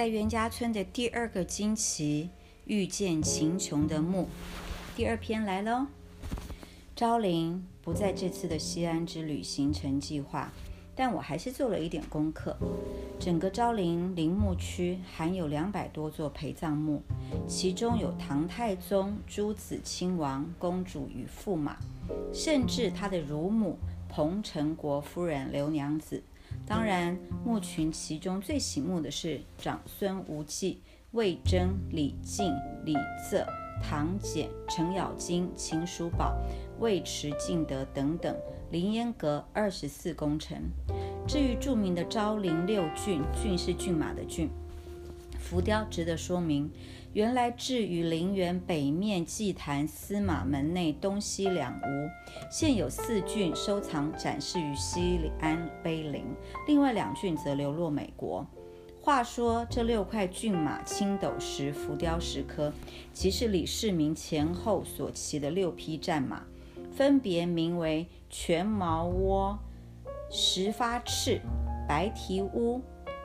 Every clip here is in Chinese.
在袁家村的第二个惊奇，遇见秦琼的墓。第二篇来喽。昭陵不在这次的西安之旅行程计划，但我还是做了一点功课。整个昭陵陵墓区含有两百多座陪葬墓，其中有唐太宗、诸子亲王、公主与驸马，甚至他的乳母彭城国夫人刘娘子。当然，墓群其中最醒目的是长孙无忌、魏征、李靖、李策、唐俭、程咬金、秦叔宝、尉迟敬德等等，凌烟阁二十四功臣。至于著名的昭陵六骏，骏是骏马的骏，浮雕值得说明。原来置于陵园北面祭坛司马门内东西两屋，现有四骏收藏展示于西安碑林，另外两骏则流落美国。话说这六块骏马青斗石浮雕石刻，即是李世民前后所骑的六匹战马，分别名为全毛窝、石发翅、白蹄乌、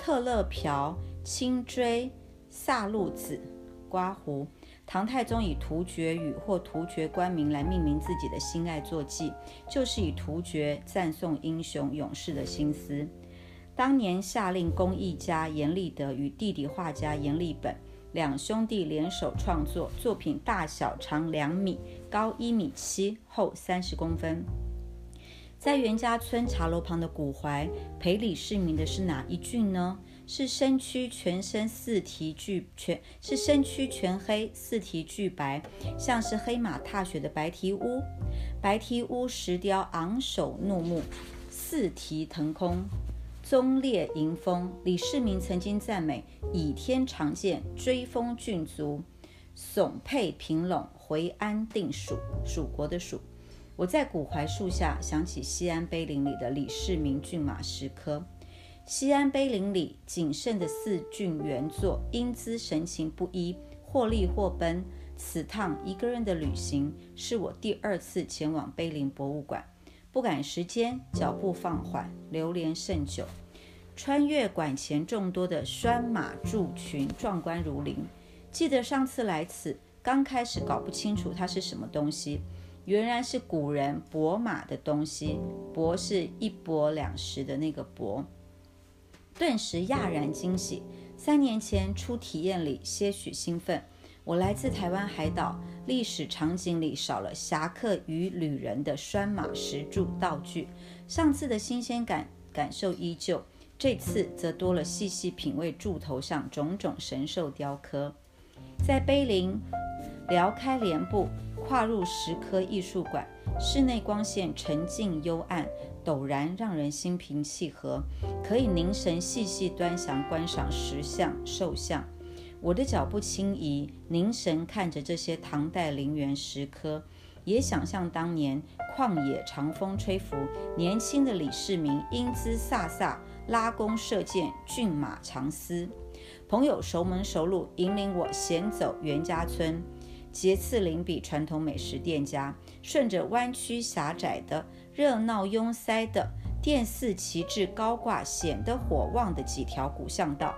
特勒瓢、青锥、萨路子。刮胡，唐太宗以突厥语或突厥官名来命名自己的心爱坐骑，就是以突厥赞颂英雄勇士的心思。当年下令工艺家阎立德与弟弟画家阎立本两兄弟联手创作作品，大小长两米，高一米七，厚三十公分。在袁家村茶楼旁的古槐陪李世民的是哪一郡呢？是身躯全身四蹄俱全，是身躯全黑，四蹄俱白，像是黑马踏雪的白蹄乌。白蹄乌石雕昂首怒目，四蹄腾空，棕烈迎风。李世民曾经赞美倚天长剑，追风骏足，耸佩平陇，回安定蜀，蜀国的蜀。我在古槐树下想起西安碑林里的李世民骏马石刻。西安碑林里仅剩的四骏原作，英姿神情不一，或立或奔。此趟一个人的旅行，是我第二次前往碑林博物馆，不赶时间，脚步放缓，流连甚久。穿越馆前众多的拴马柱群，壮观如林。记得上次来此，刚开始搞不清楚它是什么东西，原来是古人博马的东西，博是一博两石的那个博。顿时讶然惊喜。三年前初体验里些许兴奋。我来自台湾海岛，历史场景里少了侠客与旅人的拴马石柱道具。上次的新鲜感感受依旧，这次则多了细细品味柱头上种种神兽雕刻。在碑林撩开帘布，跨入石刻艺术馆，室内光线沉静幽暗。陡然让人心平气和，可以凝神细细端详观赏石像兽像。我的脚步轻移，凝神看着这些唐代陵园石刻，也想象当年旷野长风吹拂，年轻的李世民英姿飒飒，拉弓射箭，骏马长嘶。朋友熟门熟路，引领我闲走袁家村，节次林比传统美食店家，顺着弯曲狭窄的。热闹拥塞的殿寺旗帜高挂、显得火旺的几条古巷道，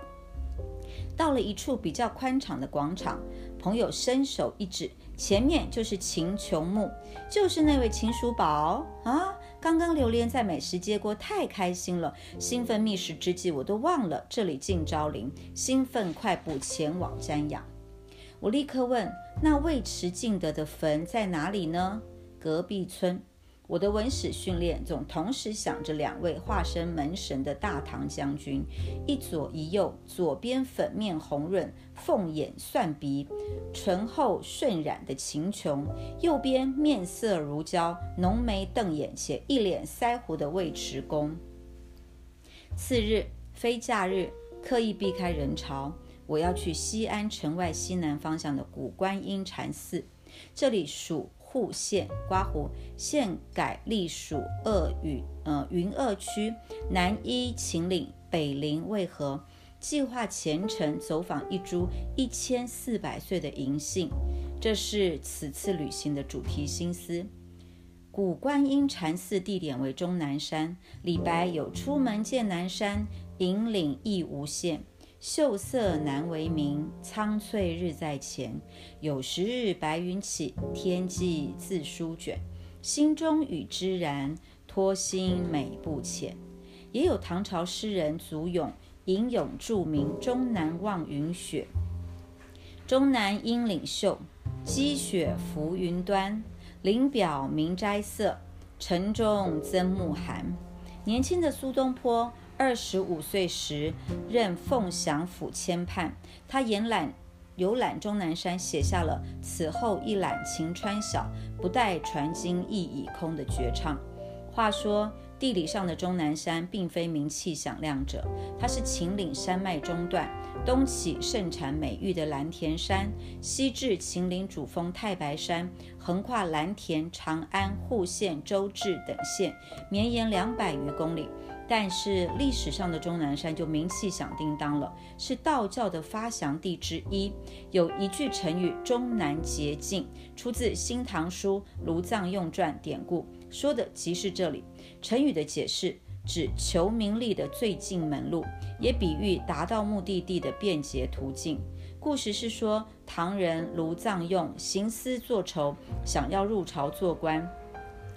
到了一处比较宽敞的广场，朋友伸手一指，前面就是秦琼墓，就是那位秦叔宝啊！刚刚流连在美食街过，太开心了，兴奋觅食之际，我都忘了这里进昭陵，兴奋快步前往瞻仰。我立刻问：“那尉迟敬德的坟在哪里呢？”隔壁村。我的文史训练总同时想着两位化身门神的大唐将军，一左一右，左边粉面红润、凤眼蒜鼻、醇厚顺染的秦琼，右边面色如胶、浓眉瞪眼且一脸腮胡的尉迟恭。次日非假日，刻意避开人潮，我要去西安城外西南方向的古观音禅寺，这里属。户县刮胡县改隶属鄂语呃云鄂区，南依秦岭，北临渭河。计划前程走访一株一千四百岁的银杏，这是此次旅行的主题心思。古观音禅寺地点为终南山，李白有“出门见南山，引领亦无限”。秀色难为名，苍翠日在前。有时日白云起，天际自舒卷。心中与之然，托心美不浅。也有唐朝诗人祖咏，吟咏著名终南望云雪。终南阴岭秀，积雪浮云端。林表明斋色，城中增暮寒。年轻的苏东坡，二十五岁时任凤翔府签判，他沿览游览终南山，写下了“此后一览晴川小，不待船经意已空”的绝唱。话说。地理上的终南山并非名气响亮者，它是秦岭山脉中段，东起盛产美玉的蓝田山，西至秦岭主峰太白山，横跨蓝田、长安、户县、周至等县，绵延两百余公里。但是历史上的终南山就名气响叮当了，是道教的发祥地之一。有一句成语“终南捷径”，出自《新唐书·卢藏用传》典故。说的即是这里。成语的解释指求名利的最近门路，也比喻达到目的地的便捷途径。故事是说，唐人卢藏用行思作愁，想要入朝做官，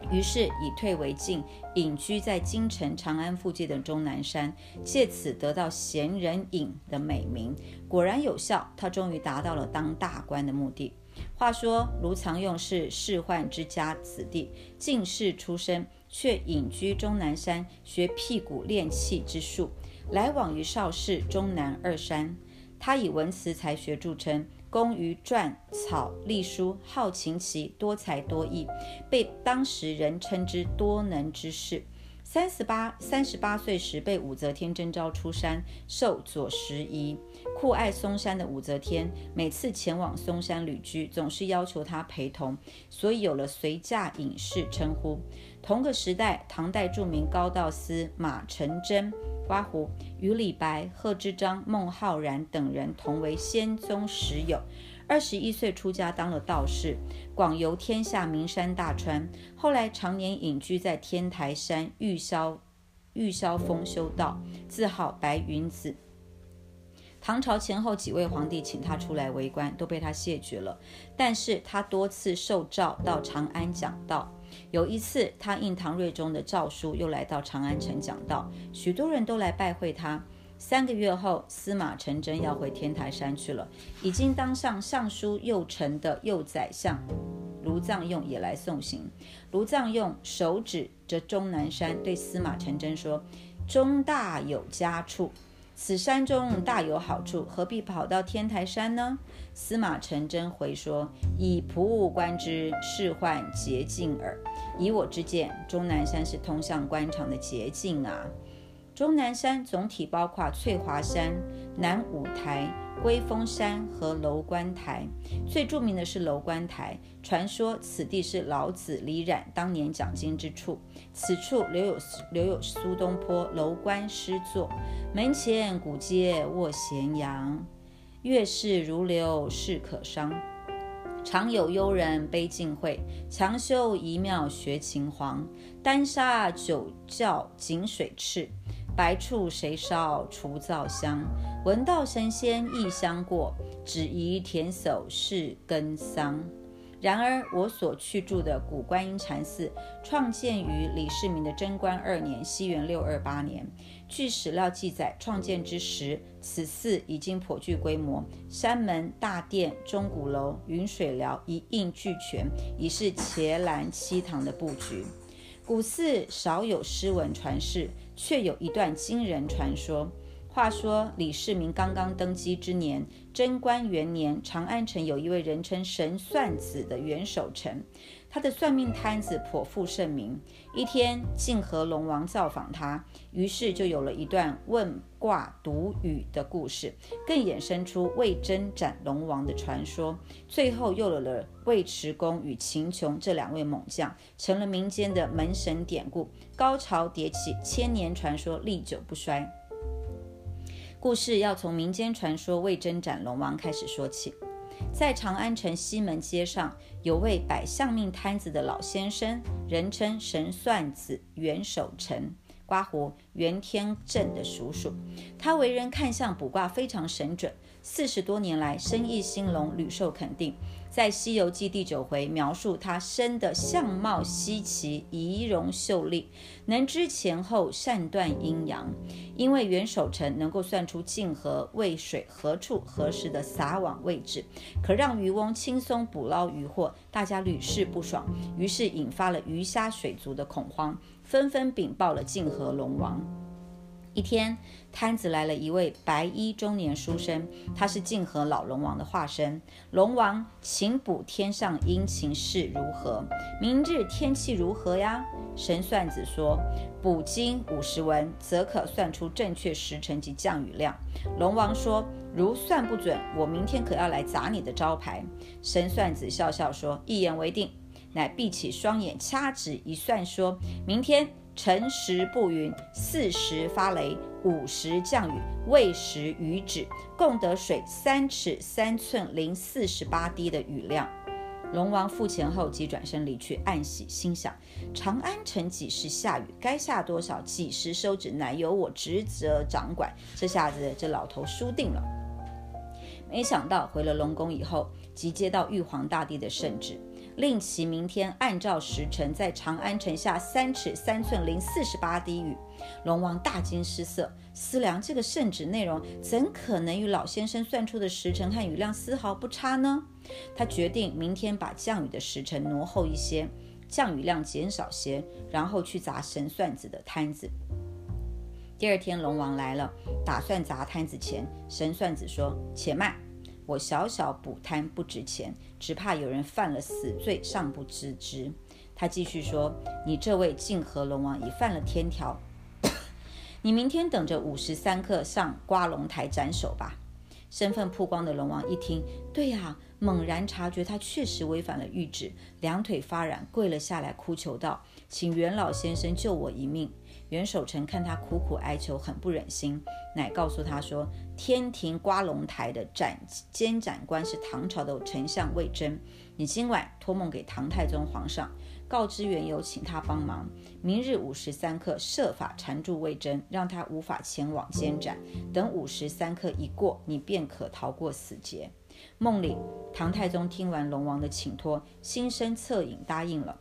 于是以退为进，隐居在京城长安附近的终南山，借此得到闲人隐的美名。果然有效，他终于达到了当大官的目的。话说卢藏用是仕宦之家子弟，进士出身，却隐居终南山学辟谷练气之术，来往于邵氏、终南二山。他以文辞才学著称，工于篆草隶书，好琴棋，多才多艺，被当时人称之多能之士。三十八三十八岁时，被武则天征召出山，受左拾遗。酷爱嵩山的武则天，每次前往嵩山旅居，总是要求他陪同，所以有了随驾隐士称呼。同个时代，唐代著名高道司马承祯刮胡与李白、贺知章、孟浩然等人同为仙宗十友。二十一岁出家当了道士，广游天下名山大川。后来常年隐居在天台山玉霄玉霄峰修道，自号白云子。唐朝前后几位皇帝请他出来为官，都被他谢绝了。但是他多次受召到长安讲道。有一次，他应唐睿宗的诏书，又来到长安城讲道，许多人都来拜会他。三个月后，司马承祯要回天台山去了，已经当上尚书右丞的右宰相卢藏用也来送行。卢藏用手指着终南山，对司马承祯说：“中大有佳处，此山中大有好处，何必跑到天台山呢？”司马承祯回说：“以仆物观之，仕宦捷径耳。以我之见，终南山是通向官场的捷径啊。”终南山总体包括翠华山、南五台、龟峰山和楼观台。最著名的是楼观台，传说此地是老子、李冉当年讲经之处。此处留有留有苏东坡楼观诗作：“门前古街卧咸阳，月是如流势可伤。常有幽人悲尽会，强修一庙学秦皇。丹砂九窖井水赤。”白处谁烧除灶香？闻道神仙异香过，只疑田叟是根桑。然而，我所去住的古观音禅寺，创建于李世民的贞观二年（西元六二八年）。据史料记载，创建之时，此寺已经颇具规模，山门、大殿、钟鼓楼、云水寮一应俱全，已是伽蓝七堂的布局。古寺少有诗文传世。却有一段惊人传说。话说李世民刚刚登基之年，贞观元年，长安城有一位人称神算子的元守臣，他的算命摊子颇负盛名。一天，晋和龙王造访他，于是就有了一段问卦读语的故事，更衍生出魏征斩龙王的传说。最后又有了尉迟恭与秦琼这两位猛将，成了民间的门神典故，高潮迭起，千年传说历久不衰。故事要从民间传说魏征斩龙王开始说起。在长安城西门街上，有位摆相命摊子的老先生，人称神算子袁守诚。刮胡袁天正的叔叔。他为人看相卜卦非常神准，四十多年来生意兴隆，屡受肯定。在《西游记》第九回描述他生的相貌稀奇，仪容秀丽，能知前后，善断阴阳。因为袁守诚能够算出泾河渭水何处何时的撒网位置，可让渔翁轻松捕捞渔获，大家屡试不爽，于是引发了鱼虾水族的恐慌，纷纷禀报了泾河龙王。一天，摊子来了一位白衣中年书生，他是泾河老龙王的化身。龙王，请卜天上阴晴势如何？明日天气如何呀？神算子说，卜经五十文，则可算出正确时辰及降雨量。龙王说，如算不准，我明天可要来砸你的招牌。神算子笑笑说，一言为定。乃闭起双眼，掐指一算，说明天。辰时不云，巳时发雷，午时降雨，未时雨止，共得水三尺三寸零四十八滴的雨量。龙王付钱后即转身离去，暗喜，心想：长安城几时下雨？该下多少？几时收止？乃由我职责掌管。这下子，这老头输定了。没想到回了龙宫以后，即接到玉皇大帝的圣旨。令其明天按照时辰在长安城下三尺三寸零四十八滴雨。龙王大惊失色，思量这个圣旨内容怎可能与老先生算出的时辰和雨量丝毫不差呢？他决定明天把降雨的时辰挪后一些，降雨量减少些，然后去砸神算子的摊子。第二天，龙王来了，打算砸摊子前，神算子说：“且慢。”我小小补摊不值钱，只怕有人犯了死罪尚不知之。他继续说：“你这位泾河龙王已犯了天条，你明天等着午时三刻上瓜龙台斩首吧。”身份曝光的龙王一听，对呀，猛然察觉他确实违反了谕旨，两腿发软，跪了下来，哭求道：“请袁老先生救我一命。”袁守诚看他苦苦哀求，很不忍心，乃告诉他说：“天庭刮龙台的斩监斩官是唐朝的丞相魏征，你今晚托梦给唐太宗皇上，告知缘由，请他帮忙。明日午时三刻，设法缠住魏征，让他无法前往监斩。等午时三刻一过，你便可逃过死劫。”梦里，唐太宗听完龙王的请托，心生恻隐，答应了。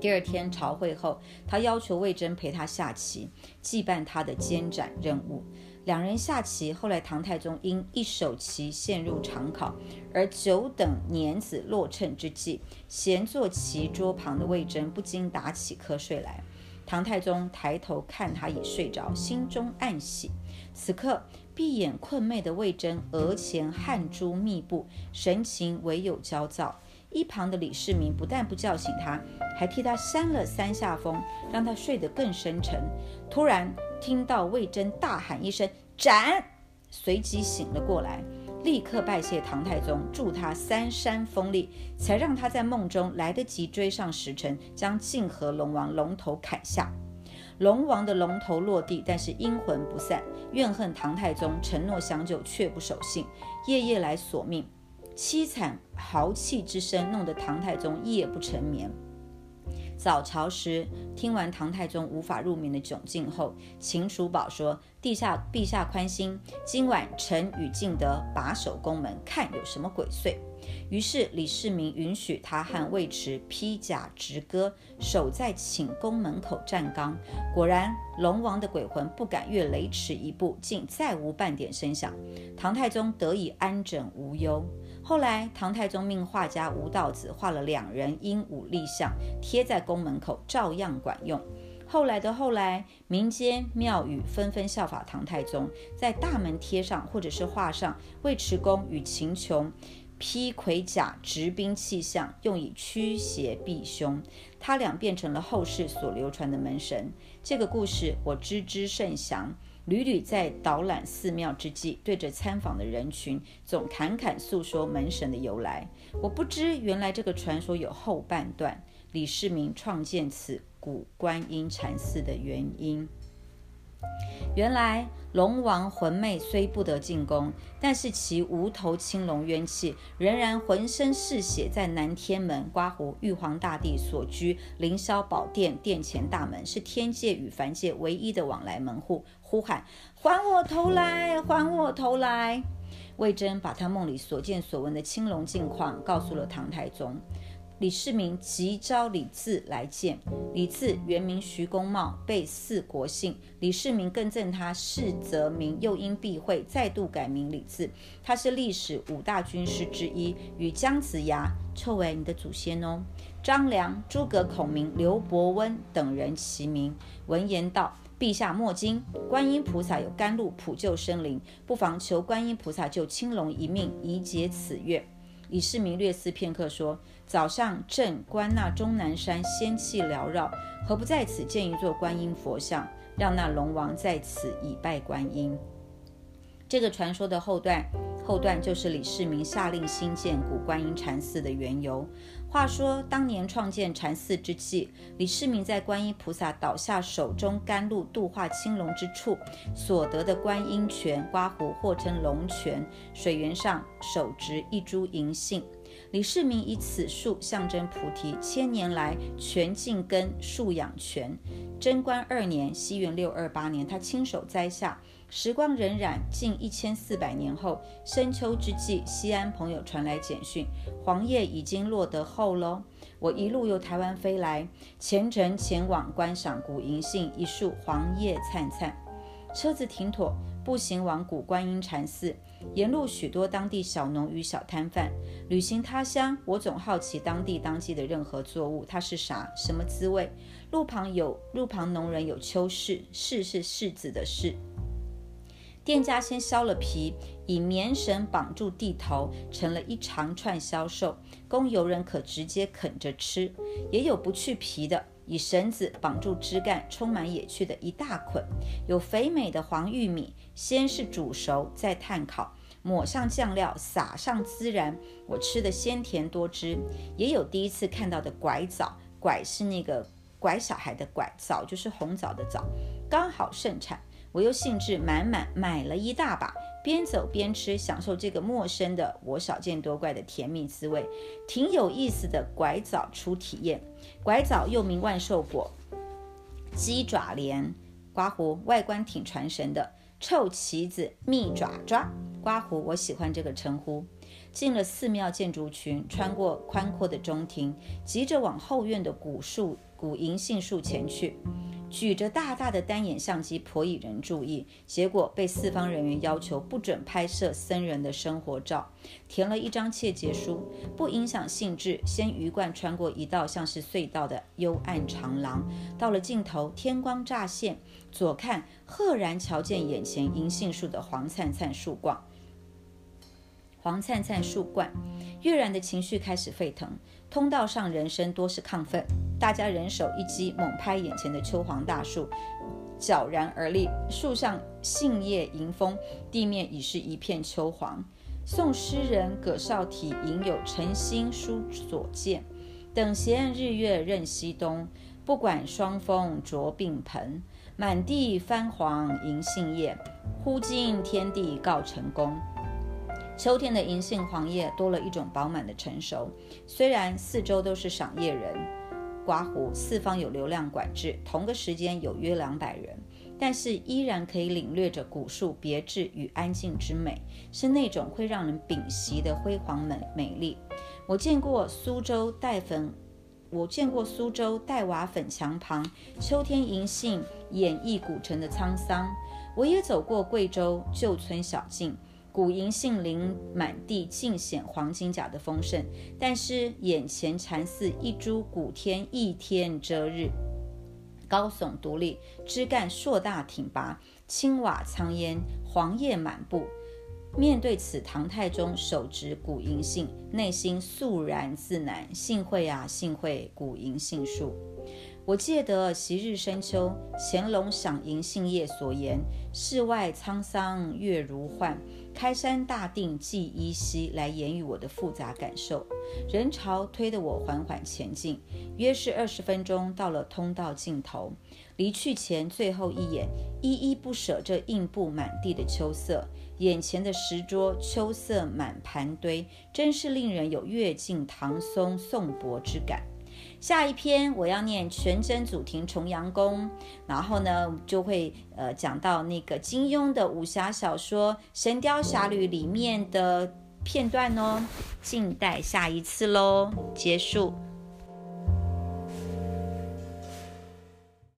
第二天朝会后，他要求魏征陪他下棋，祭办他的监斩任务。两人下棋，后来唐太宗因一手棋陷入长考，而久等年子落秤之际，闲坐棋桌旁的魏征不禁打起瞌睡来。唐太宗抬头看他已睡着，心中暗喜。此刻闭眼困寐的魏征额前汗珠密布，神情唯有焦躁。一旁的李世民不但不叫醒他，还替他扇了三下风，让他睡得更深沉。突然听到魏征大喊一声“斩”，随即醒了过来，立刻拜谢唐太宗，祝他三山丰利，才让他在梦中来得及追上时辰，将泾河龙王龙头砍下。龙王的龙头落地，但是阴魂不散，怨恨唐太宗承诺相救却不守信，夜夜来索命。凄惨豪气之声，弄得唐太宗夜不成眠。早朝时，听完唐太宗无法入眠的窘境后，秦叔宝说：“陛下，陛下宽心，今晚臣与敬德把守宫门，看有什么鬼祟。”于是李世民允许他和尉迟披甲执戈，守在寝宫门口站岗。果然，龙王的鬼魂不敢越雷池一步，竟再无半点声响。唐太宗得以安枕无忧。后来，唐太宗命画家吴道子画了两人鹦鹉立像，贴在宫门口，照样管用。后来的后来，民间庙宇纷纷效法唐太宗，在大门贴上或者是画上尉迟恭与秦琼披盔甲执兵器像，用以驱邪避凶。他俩变成了后世所流传的门神。这个故事我知之甚详。屡屡在导览寺庙之际，对着参访的人群，总侃侃诉说门神的由来。我不知原来这个传说有后半段，李世民创建此古观音禅寺的原因。原来龙王魂魅虽不得进宫，但是其无头青龙冤气仍然浑身是血，在南天门刮胡玉皇大帝所居凌霄宝殿殿前大门，是天界与凡界唯一的往来门户，呼喊：“还我头来！还我头来！”魏征把他梦里所见所闻的青龙境况告诉了唐太宗。李世民急召李治来见。李治原名徐公茂，被赐国姓。李世民更赠他世泽名，又因避讳，再度改名李治。他是历史五大军师之一，与姜子牙称为你的祖先哦。张良、诸葛孔明、刘伯温等人齐名。闻言道：“陛下莫惊，观音菩萨有甘露普救生灵，不妨求观音菩萨救青龙一命，以解此愿。”李世民略思片刻，说：“早上朕观那终南山仙气缭绕，何不在此建一座观音佛像，让那龙王在此以拜观音？”这个传说的后段，后段就是李世民下令兴建古观音禅寺的缘由。话说当年创建禅寺之际，李世民在观音菩萨倒下手中甘露度化青龙之处所得的观音泉刮胡，或称龙泉，水源上手植一株银杏。李世民以此树象征菩提，千年来全茎根树养泉。贞观二年（西元六二八年），他亲手栽下。时光荏苒，近一千四百年后，深秋之际，西安朋友传来简讯，黄叶已经落得厚喽。我一路由台湾飞来，虔诚前往观赏古银杏一树黄叶灿灿。车子停妥，步行往古观音禅寺，沿路许多当地小农与小摊贩。旅行他乡，我总好奇当地当季的任何作物，它是啥，什么滋味？路旁有路旁农人有秋柿，柿是柿子的柿。店家先削了皮，以棉绳绑住地头，成了一长串销售，供游人可直接啃着吃。也有不去皮的，以绳子绑住枝干，充满野趣的一大捆。有肥美的黄玉米，先是煮熟，再炭烤，抹上酱料，撒上孜然，我吃的鲜甜多汁。也有第一次看到的拐枣，拐是那个拐小孩的拐，枣就是红枣的枣，刚好盛产。我又兴致满满买了一大把，边走边吃，享受这个陌生的我少见多怪的甜蜜滋味，挺有意思的。拐枣初体验，拐枣又名万寿果、鸡爪莲、刮胡，外观挺传神的。臭棋子、蜜爪爪、刮胡，我喜欢这个称呼。进了寺庙建筑群，穿过宽阔的中庭，急着往后院的古树、古银杏树前去。举着大大的单眼相机，颇引人注意。结果被四方人员要求不准拍摄僧人的生活照，填了一张切结书，不影响兴致。先鱼贯穿过一道像是隧道的幽暗长廊，到了尽头，天光乍现，左看赫然瞧见眼前银杏树的黄灿灿树冠，黄灿灿树冠，跃然的情绪开始沸腾。通道上人声多是亢奋，大家人手一击，猛拍眼前的秋黄大树，悄然而立。树上杏叶迎风，地面已是一片秋黄。宋诗人葛绍体吟有“晨兴书所见，等闲日月任西东。不管霜风着鬓盆，满地翻黄银杏叶。忽惊天地告成功。”秋天的银杏黄叶多了一种饱满的成熟，虽然四周都是赏叶人，刮胡四方有流量管制，同个时间有约两百人，但是依然可以领略着古树别致与安静之美，是那种会让人屏息的辉煌美美丽。我见过苏州黛粉，我见过苏州黛瓦粉墙旁，秋天银杏演绎古城的沧桑。我也走过贵州旧村小径。古银杏林满地，尽显黄金甲的丰盛。但是眼前禅寺一株古天一天遮日，高耸独立，枝干硕大挺拔，青瓦苍烟，黄叶满布。面对此，唐太宗手执古银杏，内心肃然自难。幸会啊，幸会古银杏树。我记得昔日深秋，乾隆赏银杏叶所言：“世外沧桑月如幻，开山大定寄依稀。”来言语我的复杂感受。人潮推得我缓缓前进，约是二十分钟到了通道尽头。离去前最后一眼，依依不舍这印布满地的秋色。眼前的石桌，秋色满盘堆，真是令人有阅尽唐宋宋博之感。下一篇我要念全真祖庭重阳宫，然后呢就会呃讲到那个金庸的武侠小说《神雕侠侣》里面的片段哦。静待下一次喽，结束。